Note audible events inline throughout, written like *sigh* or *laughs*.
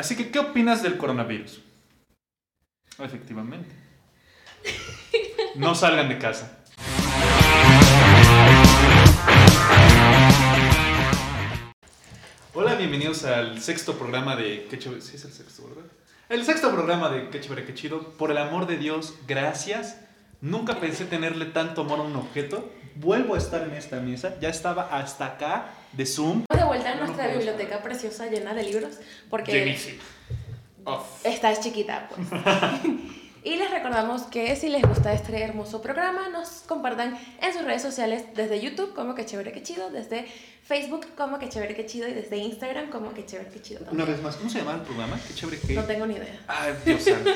Así que, ¿qué opinas del coronavirus? Efectivamente. No salgan de casa. Hola, bienvenidos al sexto programa de Qué chévere. Es el sexto, ¿verdad? El sexto programa de Qué chévere, chido. Por el amor de Dios, gracias. Nunca pensé tenerle tanto amor a un objeto. Vuelvo a estar en esta mesa. Ya estaba hasta acá de Zoom. de vuelta en no nuestra biblioteca preciosa llena de libros porque esta es chiquita pues. *laughs* y les recordamos que si les gusta este hermoso programa nos compartan en sus redes sociales desde YouTube como que chévere que chido, desde Facebook como que chévere que chido y desde Instagram como que chévere que chido Una vez más, ¿cómo se llama el programa? Qué chévere que. No tengo ni idea. Ay, Dios santo.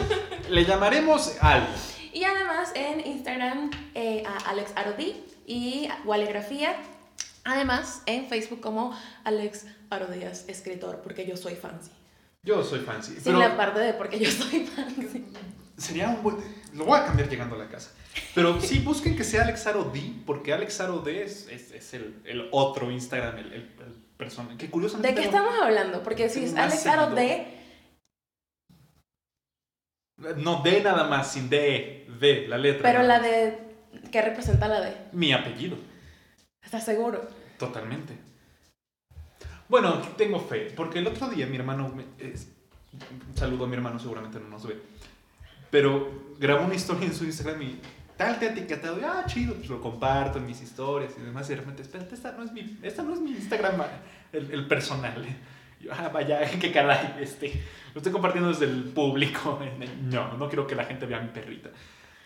Le llamaremos algo. Y además en Instagram eh, a Alex Arodi y Walegrafía. Además en Facebook como Alex Arodías, escritor, porque yo soy fancy. Yo soy fancy. Sin pero la parte de porque yo soy fancy. sería un buen. Lo voy a cambiar llegando a la casa. Pero sí, busquen que sea Alex Aro D, porque Alex Aro D es, es, es el, el otro Instagram, el, el, el persona. Que curiosamente. ¿De qué estamos hablando? Porque si es Alex Aro seguidores. de, No, D nada más, sin D. D, la letra. pero la de. ¿Qué representa la de? Mi apellido. ¿Estás seguro? Totalmente. Bueno, tengo fe, porque el otro día mi hermano, me- saludo a mi hermano, seguramente no nos ve, pero grabó una historia en su Instagram y tal te ha etiquetado, y, ah, chido, pues lo comparto en mis historias y demás, y de repente, espérate, esta no es mi, esta no es mi Instagram, el, el personal. Y yo, ah, vaya, *laughs* qué caray, este, lo estoy compartiendo desde el público. *laughs* No, no quiero que la gente vea a mi perrita.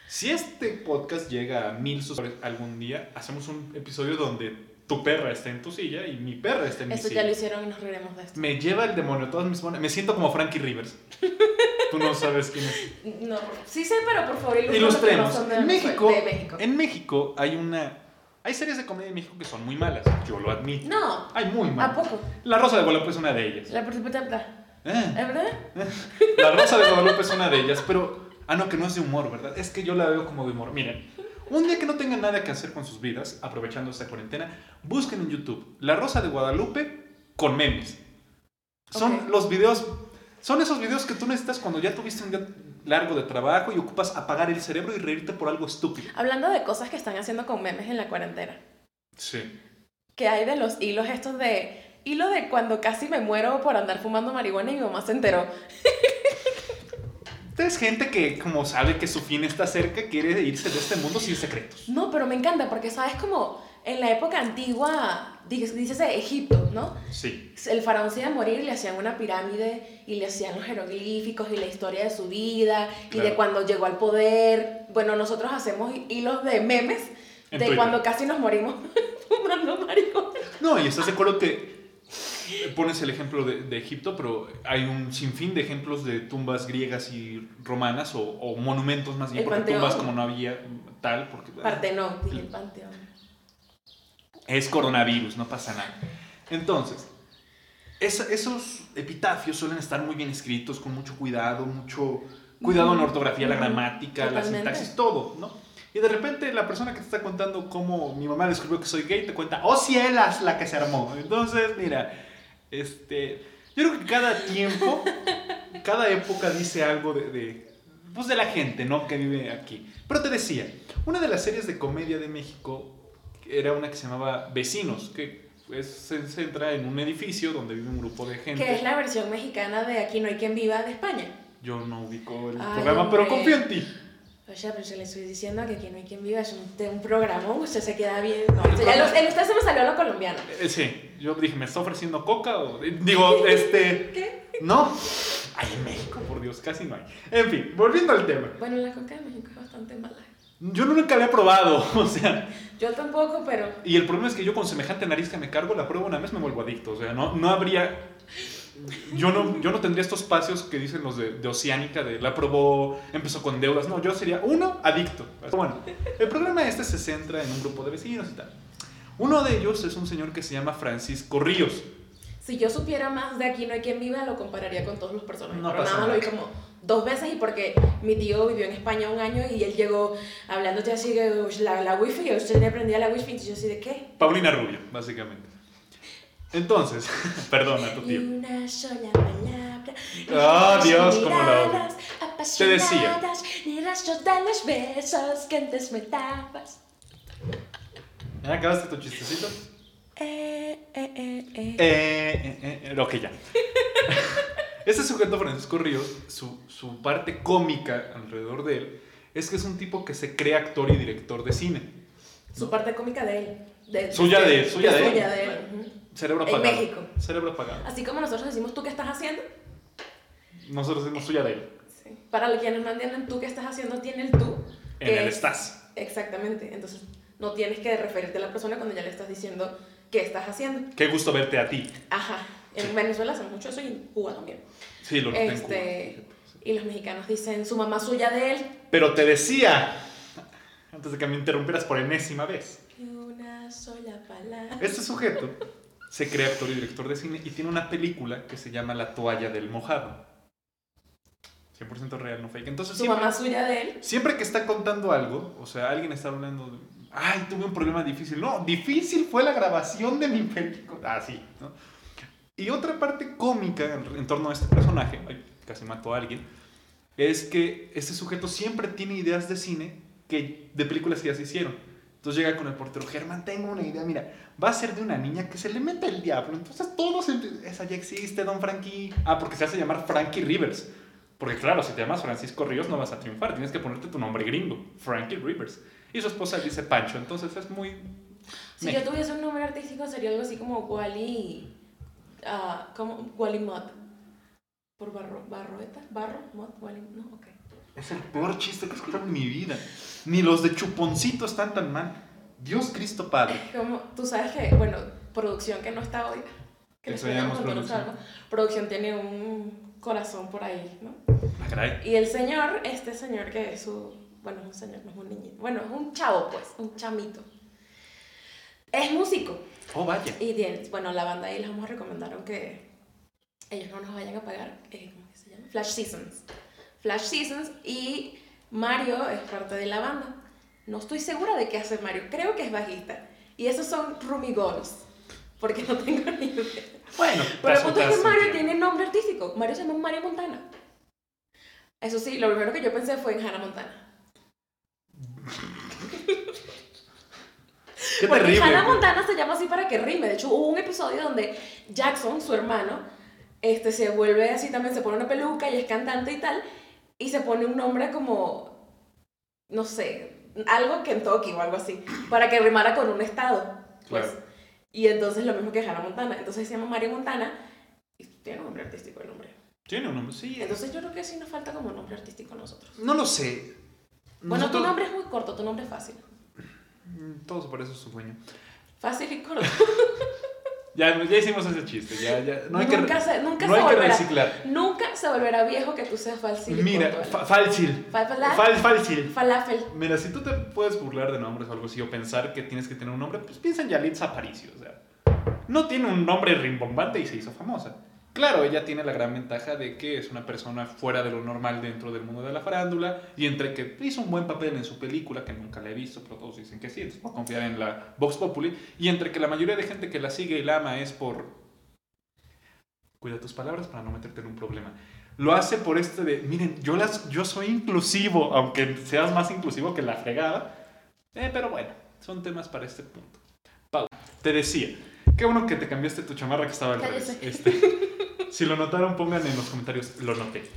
Si este podcast llega a mil suscriptores algún día, hacemos un episodio donde tu perra esté en tu silla y mi perra esté en mi Esto silla. ya lo hicieron y nos reiremos de esto. Me lleva el demonio, todas mis monedas. Me siento como Frankie Rivers. *laughs* Tú no sabes quién es. No, sí sé, pero por favor Ilustremos. no son de, En México, de México. en México hay una. Hay series de comedia en México que son muy malas. Yo lo admito. No, Hay muy ¿a malas. poco? La Rosa de Guadalupe es una de ellas. La principal Eh, ¿Es verdad? La Rosa de Guadalupe es una de ellas, pero. Ah, no, que no es de humor, ¿verdad? Es que yo la veo como de humor. Miren, un día que no tengan nada que hacer con sus vidas, aprovechando esta cuarentena, busquen en YouTube La Rosa de Guadalupe con memes. Son los videos. Son esos videos que tú necesitas cuando ya tuviste un día largo de trabajo y ocupas apagar el cerebro y reírte por algo estúpido. Hablando de cosas que están haciendo con memes en la cuarentena. Sí. Que hay de los hilos estos de... Hilo de cuando casi me muero por andar fumando marihuana y mi mamá se enteró. *laughs* Es gente que, como sabe que su fin está cerca, quiere irse de este mundo sin secretos. No, pero me encanta porque, ¿sabes? Como en la época antigua, dices, dices de Egipto, ¿no? Sí. El faraón se iba a morir y le hacían una pirámide y le hacían los jeroglíficos y la historia de su vida y de cuando llegó al poder. Bueno, nosotros hacemos hilos de memes En de Twitter. cuando casi nos morimos *laughs* fumando marihuana. No, y estás de acuerdo que pones el ejemplo de, de Egipto, pero hay un sinfín de ejemplos de tumbas griegas y romanas o, o monumentos más bien, El porque Panteón. tumbas como no había tal, porque Partenón, dije el panteón. es coronavirus, no pasa nada. Entonces, esos epitafios suelen estar muy bien escritos, con mucho cuidado, mucho cuidado en la ortografía, la gramática, la sintaxis, todo, ¿no? Y de repente la persona que te está contando cómo mi mamá descubrió que soy gay te cuenta, oh cielas, la que se armó. Entonces, mira, este, yo creo que cada tiempo, cada época dice algo de, de, pues de la gente, ¿no? Que vive aquí. Pero te decía, una de las series de comedia de México era una que se llamaba Vecinos, que pues, se centra en un edificio donde vive un grupo de gente. Que es la versión mexicana de Aquí no hay quien viva de España. Yo no ubico el Ay, programa, pero hombre. confío en ti. Oye, pero yo le estoy diciendo que Aquí no hay quien viva es un, de un programa, usted se queda bien. No, ya lo- en usted se me salió lo colombiano. Eh, sí, yo dije, ¿me está ofreciendo coca? O, digo, *laughs* este... ¿Qué? No. Ay, en México, por Dios, casi no hay. En fin, volviendo al tema. Bueno, la coca de México es bastante mala. Yo nunca había probado, *laughs* o sea... Yo tampoco, pero Y el problema es que yo con semejante nariz que me cargo, la pruebo una vez, me vuelvo adicto. O sea, no, no habría... Yo no, yo no tendría estos espacios que dicen los de, de Oceánica, de la probó, empezó con deudas. No, yo sería, uno, adicto. Bueno, el programa este se centra en un grupo de vecinos y tal. Uno de ellos es un señor que se llama Francisco Ríos. si yo supiera más de Aquí no hay quien viva, lo compararía con todos los personajes. No pero nada más lo vi como dos veces y porque mi tío vivió en España un año y él llegó hablándote así de "Ush, la, la wifi, y usted le aprendía la wifi, y yo así de qué. Paulina Rubio, básicamente. Entonces, *laughs* perdona tu tío. una sola palabra Ah, ni Dios, cómo la Te decía. Ni rastros de los besos que antes me dabas. ¿Ya acabaste tu chistecito? Eh, eh, eh, eh. Eh, eh, eh, ok, ya. *laughs* Este sujeto, Francisco Ríos, su, su parte cómica alrededor de él es que es un tipo que se cree actor y director de cine. Su parte cómica de él. De, Suya de él, suya de él. suya de él. Ujú. Cerebro En. México. Cerebro apagado. Así como nosotros decimos, ¿tú qué estás haciendo? Nosotros decimos suya de él. Sí. Para quienes no entienden, ¿tú qué estás haciendo? Tiene el tú. En que el es- estás. Exactamente. Entonces, no tienes que referirte a la persona cuando ya le estás diciendo qué estás haciendo. Qué gusto verte a ti. Ajá. En Venezuela hacen mucho eso y en Cuba también. Sí, lo noté en Este, Cuba. y los mexicanos dicen, su mamá suya de él. Pero te decía, antes de que me interrumpieras por enésima vez, Y una sola palabra. este sujeto se cree actor y director de cine y tiene una película que se llama La toalla del mojado. 100% real, no fake. Entonces Su siempre, mamá suya de él. siempre que está contando algo, o sea, alguien está hablando de, ay, tuve un problema difícil. No, difícil fue la grabación de mi película. Ah, sí, ¿no? Y otra parte cómica en, en torno a este personaje, ay, casi mató a alguien, es que este sujeto siempre tiene ideas de cine que, de películas que ya se hicieron. Entonces llega con el portero, Germán, tengo una idea, mira, va a ser de una niña que se le mete el diablo. Entonces todos, esa ya existe, don Frankie. Ah, porque se hace llamar Frankie Rivers. Porque claro, si te llamas Francisco Ríos no vas a triunfar, tienes que ponerte tu nombre gringo, Frankie Rivers. Y su esposa dice Pancho, entonces es muy... Si Me- yo tuviese un nombre artístico sería algo así como Wally. ah, como Wally Mott. Por barro, barroeta, barro, Mott, Wally. No, ok. Es el peor chiste que he escuchado en mi vida. Ni los de Chuponcito están tan mal. Dios Cristo Padre. Como, tú sabes que, bueno, producción que no está hoy. Que Extrañamos producción. salga. Producción tiene un corazón por ahí, ¿no? Ah, caray. Y el señor, este señor que es su. Bueno, es un señor, no es un niñito. Bueno, es un chavo, pues, un chamito. Es músico. Oh, vaya. Y tiene- bueno, la banda ahí les vamos a recomendar, aunque ellos no nos vayan a pagar. eh, ¿Cómo que se llama? Flash Seasons. Flash Seasons y Mario es parte de la banda. No estoy segura de qué hace Mario. Creo que es bajista. Y esos son Rumi Goals. Porque no tengo ni idea. Bueno, Pero el punto es que Mario tiene nombre artístico. Mario se llama Mario Montana. Eso sí, lo primero que yo pensé fue en Hannah Montana. Qué Porque terrible. Hannah. Montana se llama así para que rime. De hecho, hubo un episodio donde Jackson, su hermano, este, se vuelve así también, se pone una peluca y es cantante y tal, y se pone un nombre como, no sé, algo Kentucky o algo así, para que rimara con un estado. Pues. Claro. Y entonces lo mismo que Hannah Montana. Entonces se llama Mario Montana y tiene un nombre artístico el nombre. Tiene un nombre, sí. Entonces yo creo que sí nos falta como nombre artístico a nosotros. No lo sé. Bueno, tu nombre es muy corto, tu nombre es fácil. Mm, Todo se parece a su sueño. Fácil y corto. *laughs* Ya, ya hicimos ese chiste. Ya, ya. No hay que, nunca se, nunca no se hay que volverá. reciclar. Nunca se volverá viejo que tú seas falsil Mira, fa- ¿verdad? fácil. Fa- fala- Fal, fácil. Falafel. Mira, si tú te puedes burlar de nombres o algo así o pensar que tienes que tener un nombre, pues piensa en Yalitza Aparicio. O sea, no tiene un nombre rimbombante y se hizo famosa. Claro, ella tiene la gran ventaja de que es una persona fuera de lo normal dentro del mundo de la farándula y entre que hizo un buen papel en su película, que nunca la he visto, pero todos dicen que sí, entonces puedo confiar en la Vox Populi, y entre que la mayoría de gente que la sigue y la ama es por... Cuida tus palabras para no meterte en un problema. Lo hace por este de, miren, yo, las, yo soy inclusivo, aunque seas más inclusivo que la fregada. Eh, pero bueno, son temas para este punto. Pau, te decía, qué bueno que te cambiaste tu chamarra que estaba al revés. Este, si lo notaron, pongan en los comentarios, lo noté.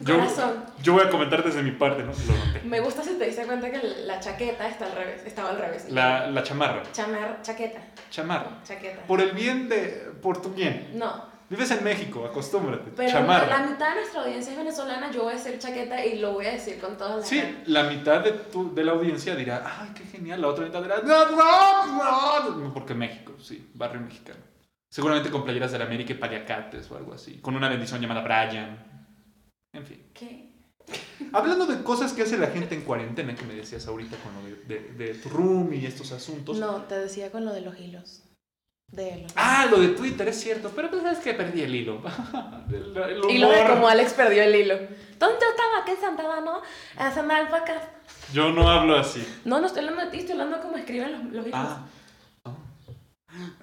Yo, Corazón. yo voy a comentar desde mi parte, ¿no? Lo noté. Me gusta si te diste cuenta que la chaqueta está al revés, estaba al revés. La, la chamarra, Chamar, chaqueta. chamarra. Chaqueta. Por el bien de, por tu bien. No, Vives en México, acostúmbrate. pero chamarra. la mitad de nuestra audiencia es venezolana, yo voy a decir chaqueta y lo voy a decir con todas las Sí, ganas. la mitad de, tu, de la audiencia dirá, ay, qué genial. La otra mitad dirá, no, no, no. Porque México, sí, barrio mexicano. Seguramente con playeras de la América y paliacates o algo así. Con una bendición llamada Brian. En fin. ¿Qué? *laughs* Hablando de cosas que hace la gente en cuarentena, que me decías ahorita con lo de, de- de tu room y estos asuntos. No, te decía con lo de los hilos. De los Ah, lo de Twitter, es cierto. Pero pues es que perdí el hilo. *laughs* el, el Y lo de como Alex perdió el hilo. ¿Dónde yo estaba aquí sentada, no? Haciendo alpacas. Yo no hablo así. No, no estoy hablando de ti, estoy hablando de cómo escriben los, los hilos. Ah.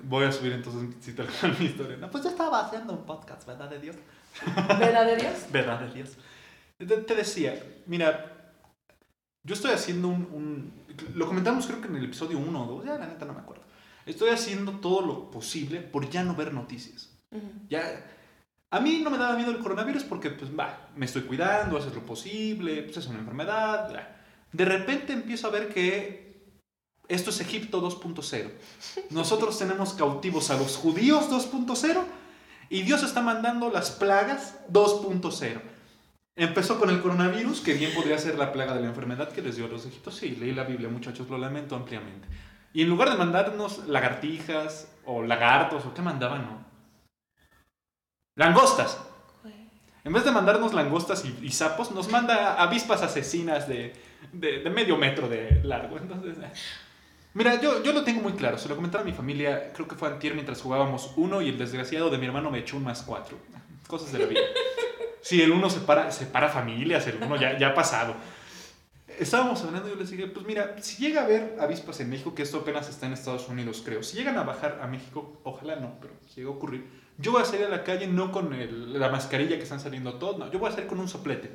Voy a subir entonces, si te mi historia. No, pues yo estaba haciendo un podcast, ¿verdad de Dios? ¿Verdad de Dios? ¿Verdad de Dios? Te, te decía, mira, yo estoy haciendo un, un- Lo comentamos creo que en el episodio 1 o 2, ya la neta no me acuerdo. Estoy haciendo todo lo posible por ya no ver noticias. Ujú. Ya, a mí no me daba miedo el coronavirus porque, pues, va, me estoy cuidando, haces lo posible, pues es una enfermedad. bla. De repente empiezo a ver que esto es Egipto 2.0. Nosotros tenemos cautivos a los judíos 2.0 y Dios está mandando las plagas 2.0. Empezó con el coronavirus, que bien podría ser la plaga de la enfermedad que les dio a los egipcios. Sí, leí la Biblia, muchachos, lo lamento ampliamente. Y en lugar de mandarnos lagartijas o lagartos o qué mandaban. Langostas. En vez de mandarnos langostas y, sapos, nos manda avispas asesinas de, de- de medio metro de largo. Entonces. Mira, yo, yo lo tengo muy claro. Se lo comentaba a mi familia, creo que fue antier mientras jugábamos uno y el desgraciado de mi hermano me echó un más cuatro. Cosas de la vida. Sí, el uno separa, separa familias, el uno ya, ya ha pasado. Estábamos hablando y yo les dije, pues mira, si llega a haber avispas en México, que esto apenas está en Estados Unidos, creo. Si llegan a bajar a México, ojalá no, pero si llega a ocurrir, yo voy a salir a la calle no con la mascarilla que están saliendo todos, no, yo voy a salir con un soplete.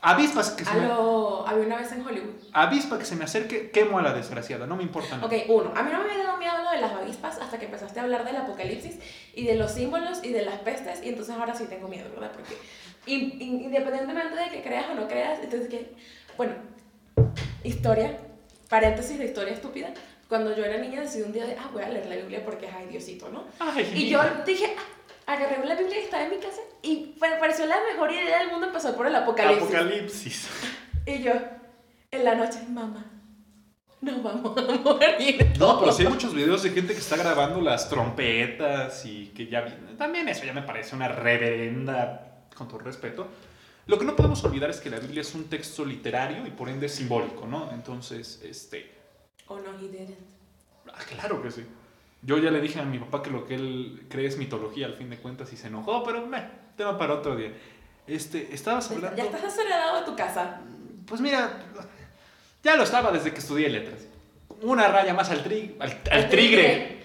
Avispas que se A me. Había una vez en Hollywood. avispa que se me acerque, quemo a la desgraciada, no me importa nada. Ok, uno, a mí no me había dado miedo lo de las avispas hasta que empezaste a hablar del apocalipsis y de los símbolos y de las pestes y entonces ahora sí tengo miedo, ¿verdad? Porque in- in- independientemente de que creas o no creas, entonces que, bueno, historia, paréntesis de historia estúpida, cuando yo era niña decidí un día de, ah, voy a leer la Biblia porque, ay, Diosito, ¿no? Ay, Y yo dije, ah, agarré la Biblia que estaba en mi casa y me pareció la mejor idea del mundo empezar por el apocalipsis. apocalipsis. Y yo, en la noche, mamá, nos vamos a morir. No, pero sí hay muchos videos de gente que está grabando las trompetas y que ya... También eso ya me parece una reverenda, con todo respeto. Lo que no podemos olvidar es que la Biblia es un texto literario y por ende simbólico, ¿no? Entonces, este... Oh no, he didn't. Ah, claro que sí. Yo ya le dije a mi papá que lo que él cree es mitología al fin de cuentas y se enojó, pero meh, tema para otro día. Este, estabas hablando... Ya estás desheredado de tu casa. Pues mira, ya lo estaba desde que estudié letras. Una raya más al, tri, al, al trigre.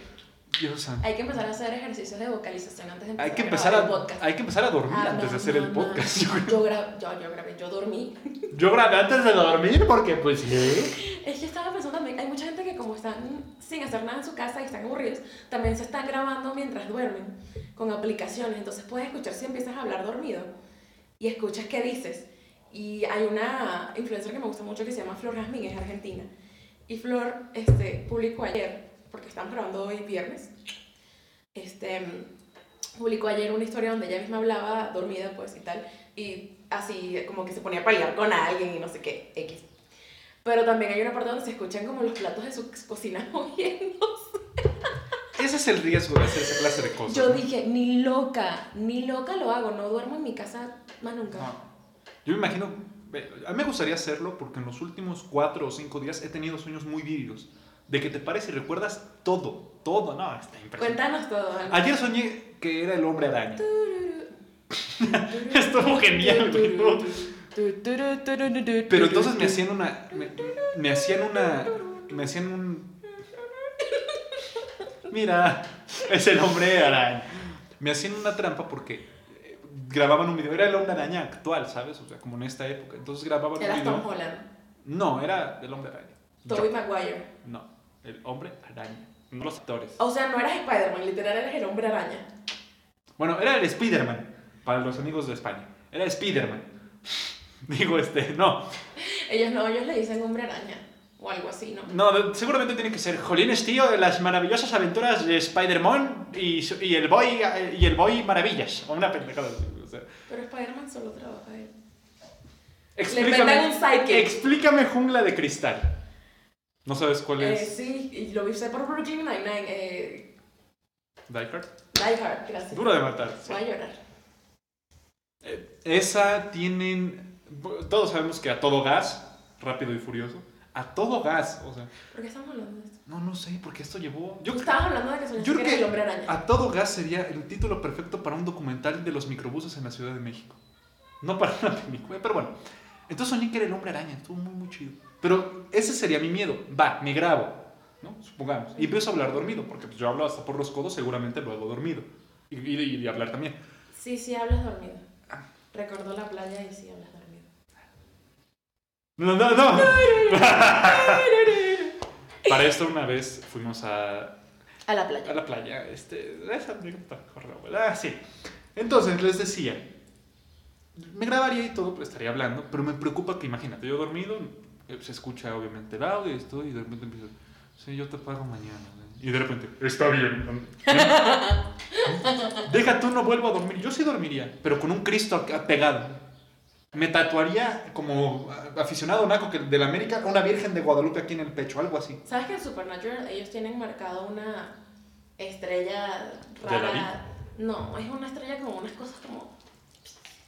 Dios. Hay que empezar a hacer ejercicios de vocalización antes de empezar Hay que empezar grabar a, el podcast. hay que empezar a dormir Ah, antes no, de hacer no, el no. podcast. Yo, gra- yo, yo grabé, yo dormí. Yo grabé antes de dormir porque pues sí. Es que estaba pensando también, hay mucha gente como están sin hacer nada en su casa y están aburridos, también se están grabando mientras duermen con aplicaciones. Entonces puedes escuchar si empiezas a hablar dormido y escuchas qué dices. Y hay una influencer que me gusta mucho que se llama Flor Jazmín, es argentina. Y Flor este, publicó ayer, porque están grabando hoy viernes, este, publicó ayer una historia donde ella misma hablaba dormida pues y tal, y así como que se ponía a pelear con alguien y no sé qué, X. Pero también hay una parte donde se escuchan como los platos de su cocina *laughs* moviéndose. Ese es el riesgo de hacer esa clase de cosas. Yo ¿no? dije, ni loca, ni loca lo hago, no duermo en mi casa más nunca. No. Yo me imagino, a mí me gustaría hacerlo porque en los últimos cuatro o cinco días he tenido sueños muy vívidos. De que te pares y recuerdas todo, todo, no, está impresionante. Cuéntanos todo. Ana. Ayer soñé que era el hombre araña. *laughs* Estuvo genial, güey, ¿no? Pero entonces me hacían una. Me, me hacían una. Me hacían un. Mira, es el hombre araña. Me hacían una trampa porque eh, grababan un video. Era el hombre araña actual, ¿sabes? O sea, como en esta época. Entonces grababan un Eras Tom video. Holland, No, era el hombre araña. Tobey. Maguire. No, el hombre araña. No los actores. O sea, no eras Spider-Man, literal eres el hombre araña. Bueno, era el Spider-Man. Para los amigos de España. Era Spider-Man. *laughs* Digo, este, no. Ellos no, ellos le dicen hombre araña. O algo así, ¿no? No, seguramente tiene que ser Jolines, tío, de las maravillosas aventuras de Spider-Man y, y el Boy y el Boy Maravillas. O una pendejada así, o sea. Pero Spider-Man solo trabaja él. Explícame, un explícame Jungla de Cristal. ¿No sabes cuál Eh, es? sí, y lo vi por Brooklyn Nine-Nine. Eh, Die Hard. Die Hard, gracias. Duro de matar. sí. Voy a llorar. Eh, Esa tienen... Todos sabemos que a todo gas, rápido y furioso, a todo gas, o sea... ¿Por qué estamos hablando de esto? No, no sé, porque esto llevó... Yo Tú estabas hablando de que soñaste Yo creo que el hombre araña. A todo gas sería el título perfecto para un documental de los microbuses en la Ciudad de México. No para una película, pero bueno. Entonces soñé que era el hombre araña, estuvo muy, muy chido. Pero ese sería mi miedo. Va, me grabo. ¿no? Supongamos. Y empiezo a hablar dormido, porque pues, yo hablo hasta por los codos, seguramente lo hago dormido. Y, y, y hablar también. Sí, sí, hablas dormido. Recordó la playa y sí hablas. No, no, no. Para esto una vez fuimos a, A la playa. a la playa. Este, esa. Ah, sí. Entonces les decía, me grabaría y todo, pues estaría hablando, pero me preocupa que imagínate, yo dormido, eh, se escucha obviamente el audio y esto, y de repente empiezo, sí, yo te pago mañana. Y de repente, está bien. Deja tú, no vuelvo a dormir. Yo sí dormiría, pero con un Cristo pegado. Me tatuaría como aficionado naco que del América una Virgen de Guadalupe aquí en el pecho, algo así. ¿Sabes que en Supernatural ellos tienen marcado una estrella ¿De rara? No, es una estrella como unas cosas como.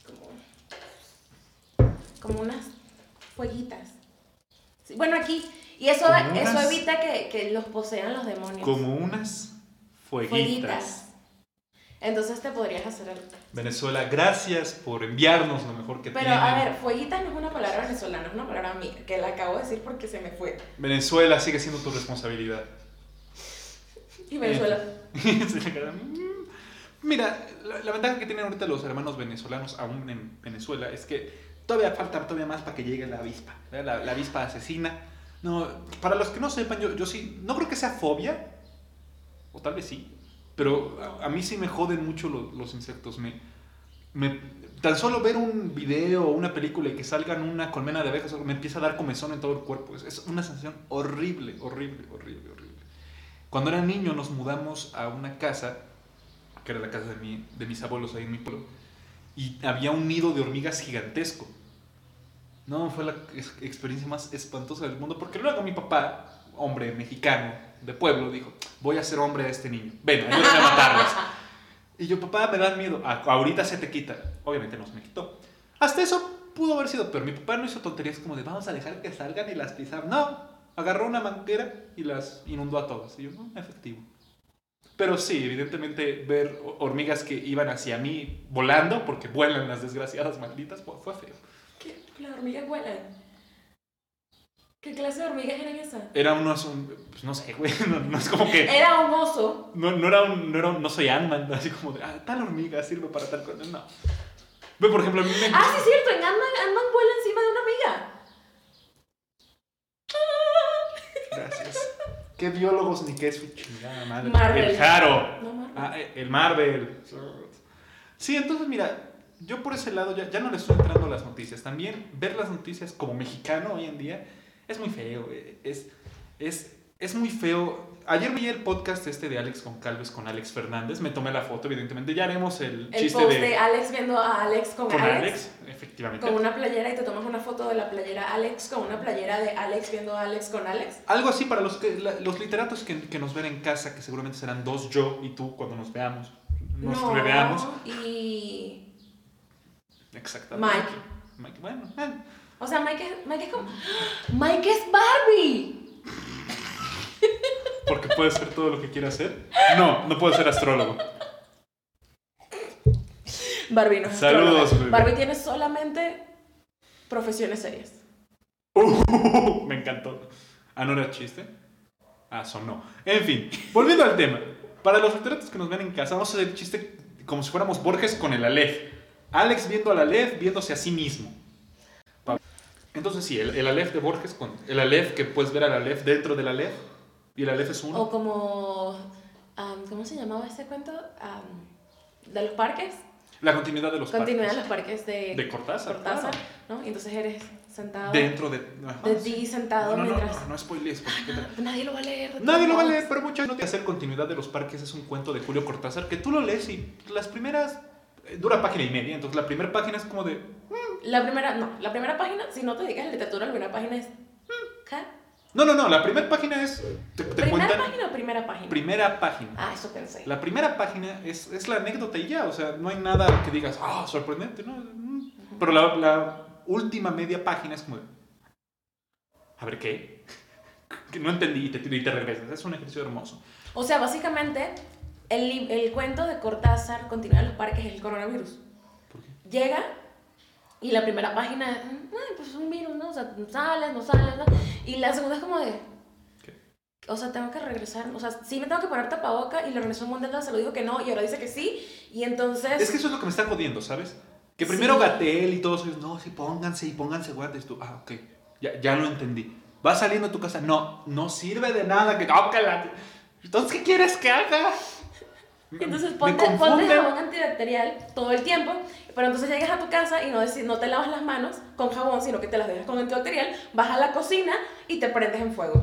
como. como unas fueguitas. Sí, bueno, aquí. Y eso, eso evita que, que los posean los demonios. Como unas fueguitas. Fueguitas. Entonces te podrías hacer el. Venezuela, gracias por enviarnos lo mejor que Pero tienen. a ver, fueguita no es una palabra venezolana, es una palabra mía, que la acabo de decir porque se me fue. Venezuela sigue siendo tu responsabilidad. *laughs* Y Venezuela. *laughs* "Mm". Mira, la, la ventaja que tienen ahorita los hermanos venezolanos aún en Venezuela es que todavía falta todavía más para que llegue la avispa, la, la avispa asesina. No, para los que no sepan, yo, yo sí, no creo que sea fobia, o tal vez sí, pero a, mí sí me joden mucho lo- los insectos. Me, me, tan solo ver un video o una película y que salgan una colmena de abejas me empieza a dar comezón en todo el cuerpo. Es, es una sensación horrible, horrible, horrible, horrible. Cuando era niño nos mudamos a una casa, que era la casa de, mi, de mis abuelos ahí en mi pueblo, y había un nido de hormigas gigantesco. No, fue la ex- experiencia más espantosa del mundo, porque luego mi papá, hombre mexicano de pueblo, dijo, voy a ser hombre de este niño, ven, ayúdame a matarlas. Y yo, papá, me dan miedo, "Ah, ahorita se te quita. Obviamente no se me quitó. Hasta eso pudo haber sido peor. Mi papá no hizo tonterías como de vamos a dejar que salgan y las pisar. No, agarró una manguera y las inundó a todas. Y yo, no, efectivo. Pero sí, evidentemente ver ho- hormigas que iban hacia mí volando, porque vuelan las desgraciadas malditas, fue, feo. ¿Qué? Las hormigas vuelan. ¿Qué clase de hormigas eran esas? Era un- pues no sé, güey, *laughs* no, no es como que... Era un oso. No, no era un, no era un- no soy Ant-Man, así como de, ah, tal hormiga sirve para tal cosa, no. Ve, por ejemplo, a mí me... Ah, sí, es cierto. En Ant-Man, Ant-Man vuela encima de una hormiga. Gracias. *laughs* ¿Qué biólogos ni qué es su chingada madre? Marvel. El Jaro. No, Marvel. Ah, el Marvel. Sí, entonces mira, yo por ese lado ya, ya no le estoy entrando a las noticias. También ver las noticias como mexicano hoy en día es muy feo. Es, es, es muy feo. Ayer vi el podcast este de Alex Goncalves con Alex Fernández. Me tomé la foto, evidentemente. Ya haremos el, El chiste post de, de Alex viendo a Alex con, con Alex. Alex. Efectivamente. Con una playera y te tomas una foto de la playera Alex con una playera de Alex viendo a Alex con Alex. Algo así para los, que, la- los literatos que, que nos ven en casa, que seguramente serán dos yo y tú cuando nos veamos. Nos no, reveamos. Y. Exactamente. Mike. Mike, Bueno, eh, O sea, Mike es, Mike es como. ¡Mike es Barbie! porque puede ser todo lo que quiera hacer. No, no puedo ser astrólogo. Barbie no es Saludos, astróloga. bebé. Barbie tiene solamente profesiones serias. *laughs* Me encantó. Ah, ¿no era chiste? Ah, sonó. En fin, volviendo al tema. Para los literatos que nos ven en casa, vamos a hacer el chiste como si fuéramos Borges con el Aleph. Alex viendo al Aleph, viéndose a sí mismo. Entonces sí, el, el Aleph de Borges con el Aleph que puedes ver al Aleph dentro del Aleph. Y el Aleph es uno. O como. am, ¿Cómo se llamaba ese cuento? Am, de los parques. La continuidad de los Continuidad de parques. los parques de, De Cortázar. Cortázar, claro. ¿no? Y entonces eres sentado. Dentro de... ajá, de ti sentado No, no, no, mientras. no, no spoilees, porque. *laughs* Nadie lo va a leer. de Nadie lo va a leer, pero mucha no te hacer continuidad de los parques es un cuento de Julio Cortázar que tú lo lees y las primeras eh, dura página y media, entonces la primera página es como de La primera, no, la primera página, si no te dedicas a literatura, la primera página es. ¿Qué? no, no, no, la primera página es te, te ¿Primera cuentan página o primera página? primera página. ah, eso pensé. La primera página es, es la anécdota y ya, o sea, no hay nada que digas, ah, sorprendente, ¿no? Pero la, la última media página es como a ver, ¿qué? *laughs* Que no entendí y te, y te regresas. Es un ejercicio hermoso. O sea, básicamente, el, el cuento de Cortázar, Continúa en los parques, es el coronavirus. ¿Por qué? Llega y la primera página es, "Ay, pues un virus, ¿no? O sea, sales, no sales, ¿no? Y la segunda es como de, ¿Qué? O sea, tengo que regresar. O sea, sí me tengo que poner tapaboca y la Organización Mundial de la Salud dijo que no y ahora dice que sí. Y entonces. Es que eso es lo que me está jodiendo, ¿sabes? Que primero Sí. Gatel y todos ellos, no, sí, pónganse y pónganse guantes. Tú, ah, ok, ya, ya lo entendí. Vas saliendo a tu casa, no, no sirve de nada que tócala. Entonces, ¿qué quieres que haga? *laughs* Entonces ponte, ponte jabón antibacterial todo el tiempo, pero entonces llegas a tu casa y no, no te lavas las manos con jabón, sino que te las dejas con antibacterial, vas a la cocina y te prendes en fuego.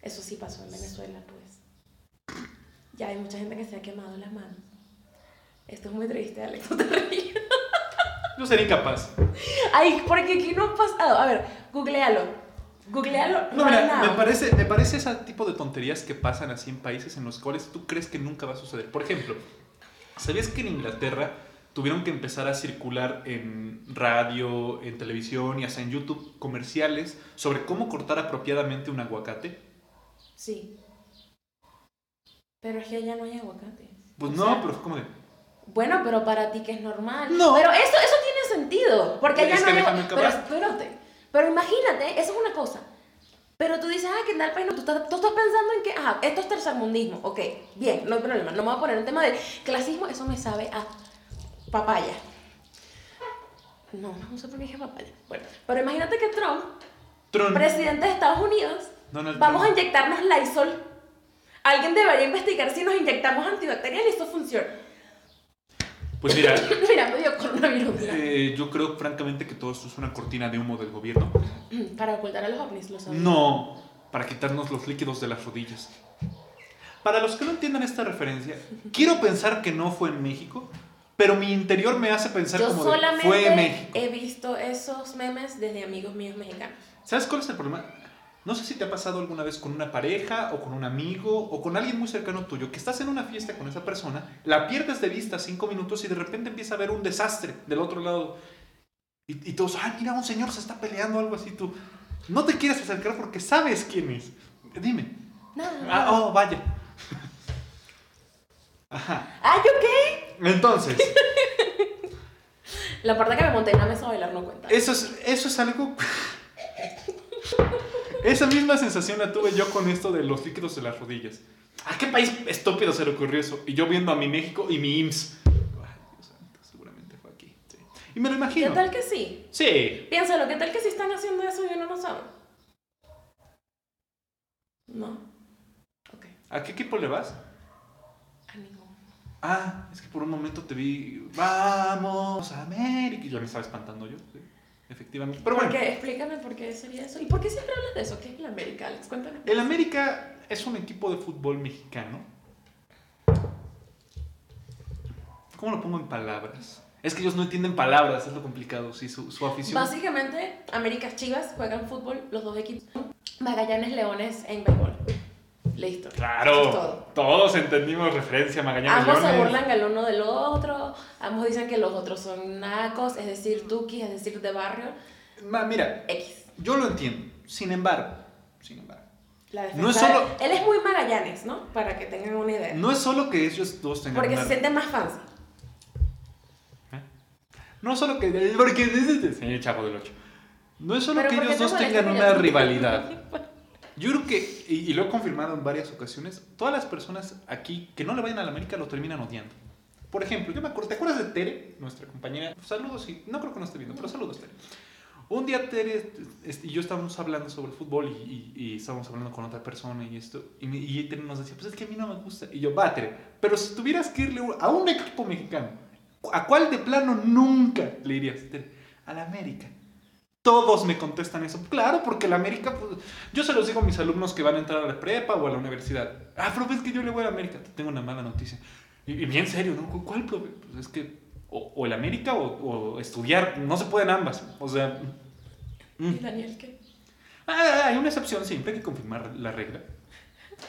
Eso sí pasó en Venezuela, pues. Ya hay mucha gente que se ha quemado las manos. Esto es muy triste, Alex, no te rías. Yo sería incapaz. Ay, porque aquí no ha pasado. A ver, googlealo. Googlealo. No, mira, me parece, me parece ese tipo de tonterías que pasan así en países en los cuales tú crees que nunca va a suceder. Por ejemplo, ¿sabías que en Inglaterra tuvieron que empezar a circular en radio, en televisión y hasta en YouTube comerciales sobre cómo cortar apropiadamente un aguacate? Sí. Pero es que allá no hay aguacate. Pues O no, sea, pero fue como de... Bueno, pero para ti que es normal. No. Pero eso, eso tiene sentido. Porque allá Es no hay déjame Pero espérate. Pero imagínate, eso es una cosa. Pero tú dices, ah, que en tal país no. Tú estás, tú estás pensando en que, ah, esto es tercermundismo. Ok, bien, no hay problema. No me voy a poner en tema de clasismo. Eso me sabe a papaya. No, no sé por qué dije papaya. Bueno, pero imagínate que Trump, Tron. presidente de Estados Unidos, Donald vamos a Trump. inyectarnos Lysol. Alguien debería investigar si nos inyectamos antibacterial y esto funciona. Pues mira, *laughs* Mira, me dio coronavirus. eh, yo creo francamente que todo esto es una cortina de humo del gobierno. Para ocultar a los ovnis, lo sabes. No, para quitarnos los líquidos de las rodillas. Para los que no entiendan esta referencia, quiero pensar que no fue en México, pero mi interior me hace pensar Yo como de, solamente fue en México. he visto esos memes desde amigos míos mexicanos. ¿Sabes cuál es el problema? No sé si te ha pasado alguna vez con una pareja o con un amigo o con alguien muy cercano tuyo que estás en una fiesta con esa persona, la pierdes de vista cinco minutos y de repente empieza a haber un desastre del otro lado. Y, y todos, ay, mira, un señor se está peleando algo así. Tú no te quieres acercar porque sabes quién es. Dime. Nada. Ah, nada. oh, vaya. *laughs* Ajá. ¿Ah, yo qué? Entonces, La parte que me monté en la mesa a bailar no cuenta. eso es, eso es algo. Esa misma sensación la tuve yo con esto de los líquidos de las rodillas. ¿A qué país estúpido se le ocurrió eso? Y yo viendo a mi México y mi IMSS. Ay, Dios santo, seguramente fue aquí. sí. Y me lo ¿Qué imagino. tal que sí? Sí. Piénsalo, ¿qué tal que sí están haciendo eso y uno no sabe? No. Ok. ¿A qué equipo le vas? Ah, es que por un momento te vi. Vamos a América. Y ya me estaba espantando yo. sí, efectivamente. Pero ¿Por bueno. qué? Explícame por qué sería eso. ¿Y por qué siempre hablas de eso? ¿Qué es la América, Alex? Cuéntame. El América es un equipo de fútbol mexicano. ¿Cómo lo pongo en palabras? Es que ellos no entienden palabras, es lo complicado. Sí, su, su afición. Básicamente, Américas Chivas juegan fútbol, los dos equipos. Magallanes Leones en béisbol. Listo. Es Claro, todo. todos entendimos referencia a Magallanes Ambos se burlan el uno del otro, ambos dicen que los otros son nacos, es decir, tukis, es decir, de barrio. Ma, mira, X. yo lo entiendo. Sin embargo, sin embargo, La defensa No es solo- de- Él es muy Magallanes, ¿no? Para que tengan una idea. no es solo que ellos dos tengan Porque una- se siente más fancy. No solo que. Porque sí, chavo del 8. No es solo Pero que ¿por qué ellos dos tengan una rivalidad. *laughs* Yo creo que, y, lo he confirmado en varias ocasiones, todas las personas aquí que no le vayan a la América lo terminan odiando. Por ejemplo, yo me acuerdo, ¿te acuerdas de Tere, nuestra compañera? Saludos, y no creo que no esté viendo, pero saludos, Tere. Un día Tere este, y yo estábamos hablando sobre fútbol y, estábamos hablando con otra persona y esto, y, y Tere nos decía, pues es que a mí no me gusta. Y yo, va, Tere, pero si tuvieras que irle a un equipo mexicano, ¿a cuál de plano nunca le irías? Tere, a la América. Todos me contestan eso. Claro, porque la América, pues, yo se los digo a mis alumnos que van a entrar a la prepa o a la universidad. Ah, profe, es que yo le voy a la América. Te tengo una mala noticia. Y, y bien serio, ¿no? ¿Cu- ¿Cuál, profe? Pues es que o, o el América o, o estudiar. No se pueden ambas. O sea... mm. ¿Y Daniel qué? Ah, hay una excepción, siempre hay que confirmar la regla.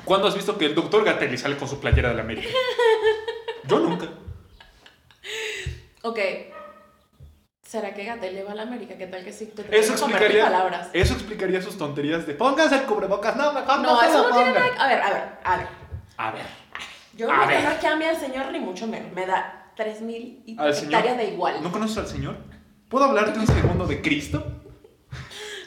¿Cuándo has visto que el doctor Gatelli sale con su playera de la América? *laughs* Yo nunca. Ok. ¿Será que Gatel le va a la América? ¿Qué tal que sí? Te Eso explicaría, palabras. eso explicaría sus tonterías de pónganse el cubrebocas. No, mejor no, No, eso no tiene nada. A ver, a ver, a ver. A ver. Yo A ver. no ame al señor ni mucho menos. Me da 3.000 y- Al señor. hectáreas de igual. ¿No conoces al Señor? ¿Puedo hablarte un segundo de Cristo?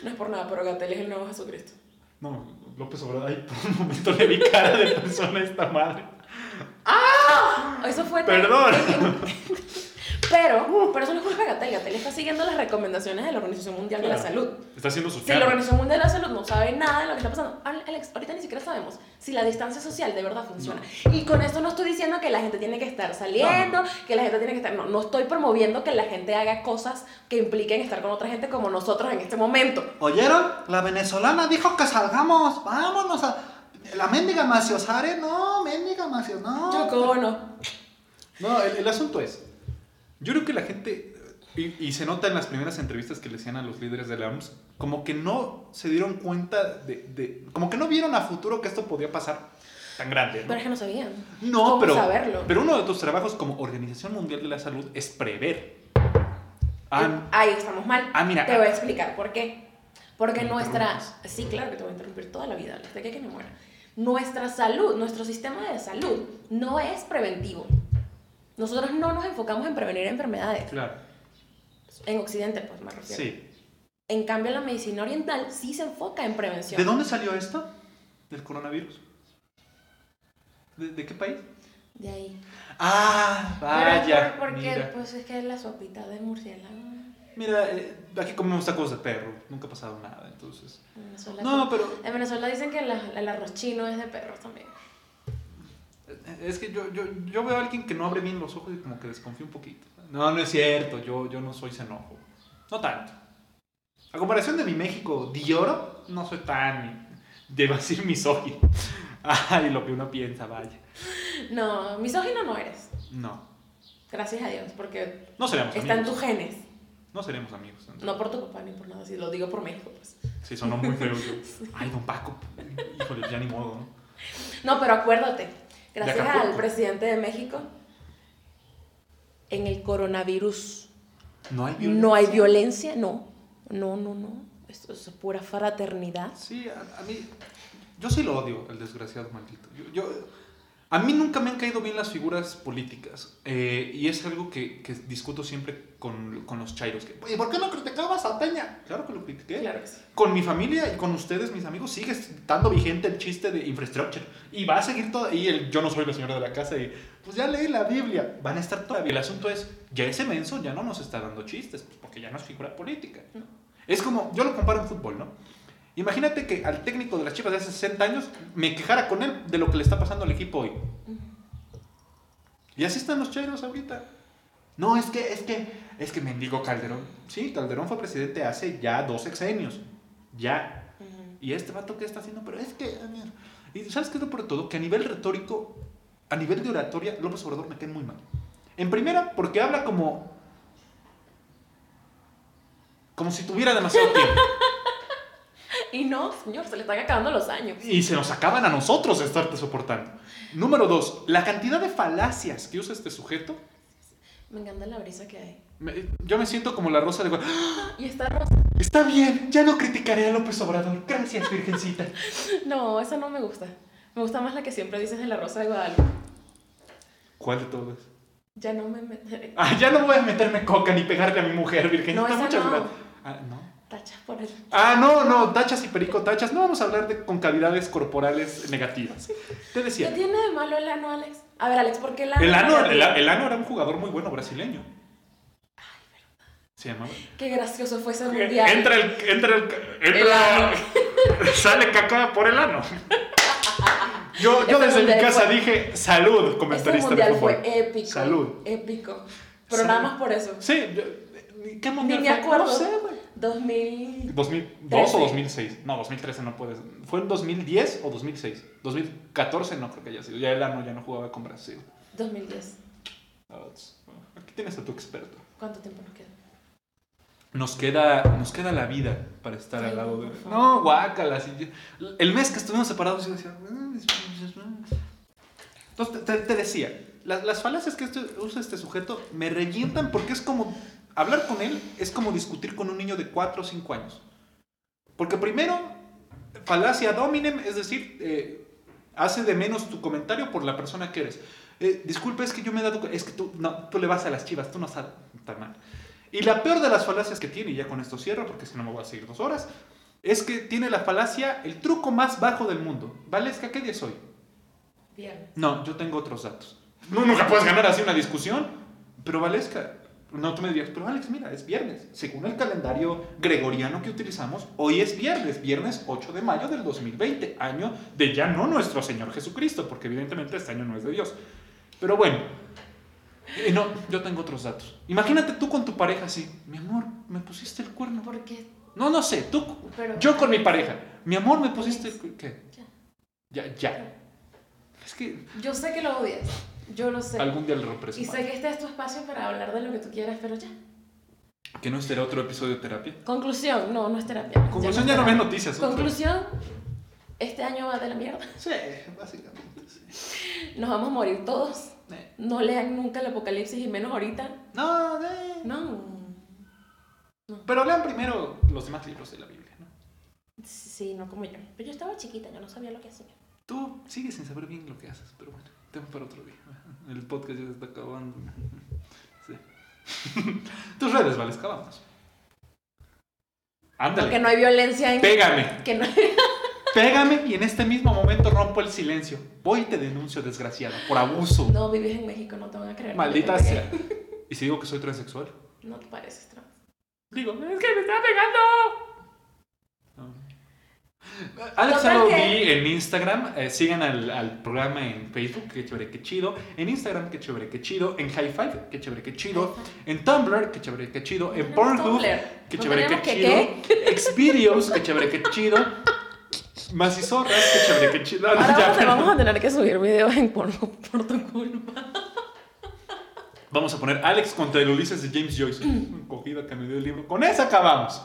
No es por nada, pero Gatel es el nuevo Jesucristo. No, López Obrador, ay, por un momento le vi cara de persona a esta madre. Eso fue... Perdón. Pero, pero eso no es culpa de Gatel. Gatel está siguiendo las recomendaciones de la Organización Mundial de la. Salud. Está haciendo su Si la. Organización Mundial de la Salud no sabe nada de lo que está pasando, Al- Alex, ahorita ni siquiera sabemos si la distancia social de verdad funciona. Y con esto no estoy diciendo que la gente tiene que estar saliendo, que la gente tiene que estar. No, no estoy promoviendo que la gente haga cosas que impliquen estar con otra gente como nosotros en este momento. ¿Oyeron? La venezolana dijo que salgamos. Vámonos a. La mendiga Maciosare, no, mendiga Macios, no. Yo, ¿cómo no? No, el, el asunto es, yo creo que la gente, y, y se nota en las primeras entrevistas que le hacían a los líderes de la OMS, como que no se dieron cuenta de, de- como que no vieron a futuro que esto podía pasar tan grande. ¿no? Pero es que no sabían. No, ¿Cómo pero, saberlo? pero uno de tus trabajos como Organización Mundial de la Salud es prever. Ah, Ahí estamos mal. ah, mira, Te voy a explicar por qué. Porque nuestra. Sí, claro que te voy a interrumpir toda la vida, hasta que, que me muera. Nuestra salud, nuestro sistema de salud no es preventivo. Nosotros no nos enfocamos en prevenir enfermedades. claro, En Occidente, pues me refiero. sí. En cambio, la medicina oriental sí se enfoca en prevención. ¿De dónde salió esto? ¿Del coronavirus? ¿De, de qué país? De ahí. Ah, vaya. por- porque, mira. pues es que es la sopita de murciélago. Mira, eh, aquí comemos tacos de perro, nunca ha pasado nada, entonces. En Venezuela, No, pero en Venezuela dicen que la- el arroz chino es de perros también. Es que yo, yo, yo veo a alguien que no abre bien los ojos y como que desconfío un poquito. No, no es cierto, yo, yo no soy xenófobo. No tanto. A comparación de mi México de oro, no soy tan, de decir *laughs* misógino. Ay, lo que uno piensa, vaya. No, misógino no eres. No, Gracias a Dios, porque no seremos está en tus genes. No seremos amigos. entonces. No por tu papá ni por nada, si lo digo por México, pues. Sí, sonó muy feo yo. *laughs* Ay, don Paco. Híjole, ya ni modo, ¿no? No, pero acuérdate, gracias al presidente de México, en el coronavirus No hay violencia. no hay violencia, no, no, no, no. Esto es pura fraternidad. Sí, a, a mí. Yo sí lo odio, el desgraciado maldito. Yo, yo- a mí nunca me han caído bien las figuras políticas. eh, y es algo que, que discuto siempre con, con los chairos. Que, ¿Y por qué no criticabas a Peña? claro que lo critiqué. Claro que sí. Con mi familia y con ustedes, mis amigos, sigue estando vigente el chiste de infrastructure. Y va a seguir todo. Y el yo no soy la señora de la casa y pues ya leí la Biblia. Van a estar todavía. El asunto es, ya ese menso ya no nos está dando chistes, pues, porque ya no es figura política. No. Es como, yo lo comparo en fútbol, ¿no? Imagínate que al técnico de las Chivas de hace 60 años me quejara con él de lo que le está pasando al equipo hoy. Y así están los chairos ahorita. No, es que, es que, es que mendigo Calderón. Sí, Calderón fue presidente hace ya dos sexenios. Ya. Y este vato, ¿qué está haciendo? Pero es que, Y ¿sabes qué es lo por todo? Que a nivel retórico, a nivel de oratoria, López Obrador me cae muy mal. En primera, porque habla como... Como si tuviera demasiado tiempo. *laughs* Y no, señor, se le están acabando los años. Y se nos acaban a nosotros estarte soportando. Número dos, la cantidad de falacias que usa este sujeto. Me encanta la brisa que hay. me- yo me siento como la rosa de... Gua- *gasps* Y esta rosa. Está bien, ya no criticaré a López Obrador. Gracias, Virgencita. *laughs* No, esa no me gusta. Me gusta más la que siempre dices de la rosa de Guadalupe. ¿Cuál de todas? Ya no me meteré. Ah, ya no voy a meterme coca ni pegarle a mi mujer, Virgencita. No, esa Muchas no. gracias. Ah, no. Tachas por el. Ah, no, no, tachas y perico tachas. No vamos a hablar de concavidades corporales negativas. Te ¿Qué decía, tiene de malo el ano, Alex? A ver, Alex, ¿por qué el ano? el ano, el, el ano era un jugador muy bueno brasileño. Se llamaba. Qué gracioso fue ese mundial. Entra el, entra el, entra, *laughs* sale caca por el ano. Yo, yo desde mi casa fue- dije, salud, Este comentarista de mundial fútbol. fue épico. Salud. Épico. Programas por eso. Sí, yo- ¿qué Ni mundial me fue? acuerdo. No sé, güey. 2000. 2002 o 13. 2006. No, 2013 no puedes. ¿Fue en 2010 o 2006? 2014 no creo que haya sido. Ya el ano ya no jugaba con Brasil. 2010. Ah, tss, Aquí tienes a tu experto. ¿Cuánto tiempo nos queda? Nos queda, nos queda la vida para estar Ay, al lado de... No, guácala. sí, yo- El mes que estuvimos separados yo decía... Entonces te, te decía, las, las falacias que este- usa este sujeto me revientan porque es como... Hablar con él es como discutir con un niño de 4 o 5 años. Porque primero, falacia dominem, es decir, eh, hace de menos tu comentario por la persona que eres. Eh, disculpe, es que yo me he dado es que tú, no, tú le vas a las chivas, tú no sabes, está mal. Y la peor de las falacias que tiene, y ya con esto cierro, porque si no me voy a seguir dos horas, es que tiene la falacia, el truco más bajo del mundo. Valesca, ¿qué día es hoy? Viernes. No, yo tengo otros datos. No, nunca puedes ganar así una discusión. Pero Valesca, no tú me dirías, pero Alex, mira, es viernes. Según el calendario gregoriano que utilizamos, hoy es viernes, viernes 8 de mayo del 2020, año de ya no nuestro Señor Jesucristo, porque evidentemente este año no es de Dios. Pero bueno, eh, no, yo tengo otros datos. Imagínate tú con tu pareja así, mi amor, me pusiste el cuerno. ¿Por qué? No, no sé, tú, Pero- yo con mi pareja, mi amor, me pusiste el ¿Qué? Ya. Ya, ya. Es que Yo sé que lo odias. Yo lo sé. algún día romperé su Y sé que este es tu espacio para hablar de lo que tú quieras, pero ya. ¿Que no será otro episodio de terapia? Conclusión, no, no es terapia. Conclusión, ya no ves noticias. otro. Conclusión, este año va de la mierda. Sí, básicamente, sí. Nos vamos a morir todos. Eh. No lean nunca el apocalipsis y menos ahorita. No, eh. No. Pero lean primero los demás libros de la Biblia, ¿no? Sí, no como yo. Pero yo estaba chiquita, yo no sabía lo que hacía. Tú sigues sin saber bien lo que haces, pero bueno, tema para otro día. *laughs* El podcast ya se está acabando. *laughs* Sí. *laughs* Tus redes, Vales, acabamos. Ándale. Porque no hay violencia en... Pégame. Que no... Pégame y en este mismo momento rompo el silencio. Voy y te denuncio, desgraciada, por abuso. No vives en México, no te van a creer. Maldita sea. ¿Y si digo que soy transexual? No te pareces trans. Digo, es que me está pegando. No. Alex vi en Instagram, eh, sigan al, al programa en Facebook, que chévere, que chido, en Instagram, que chévere, que chido, en High Five, que chévere, que chido, en Tumblr, que chévere, que chido, en Pornhub, que ¿No chévere, que chido, Xvideos, que chévere, que chido, Macizorras, que chévere, que chido. Ahora *laughs* Ya, vamos, a- perdón. vamos a tener que subir videos en porno por tu culpa. Vamos a poner Alex contra el Ulises de James Joyce. *clears throat* Cogida que me dio el libro. Con eso acabamos.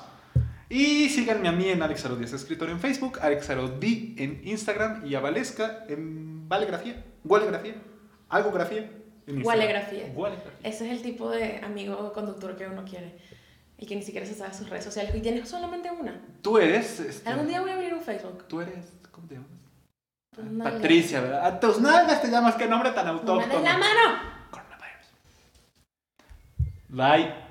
Y síganme a mí en Alex Aro Díaz, escritor en Facebook, Alex Aro D en Instagram y a Valesca en Valegrafía, Gualegrafía, en Instagram. Gualegrafía. Ese es el tipo de amigo conductor que uno quiere. Y que ni siquiera se sabe sus redes sociales. Y tienes solamente una. Tú eres. este, Algún día voy a abrir un Facebook. Tú eres. ¿Cómo te llamas? Patricia, ¿verdad? A tus nalgas te llamas. Qué nombre tan ¡No me autóctono. des la mano! Coronavirus. Bye.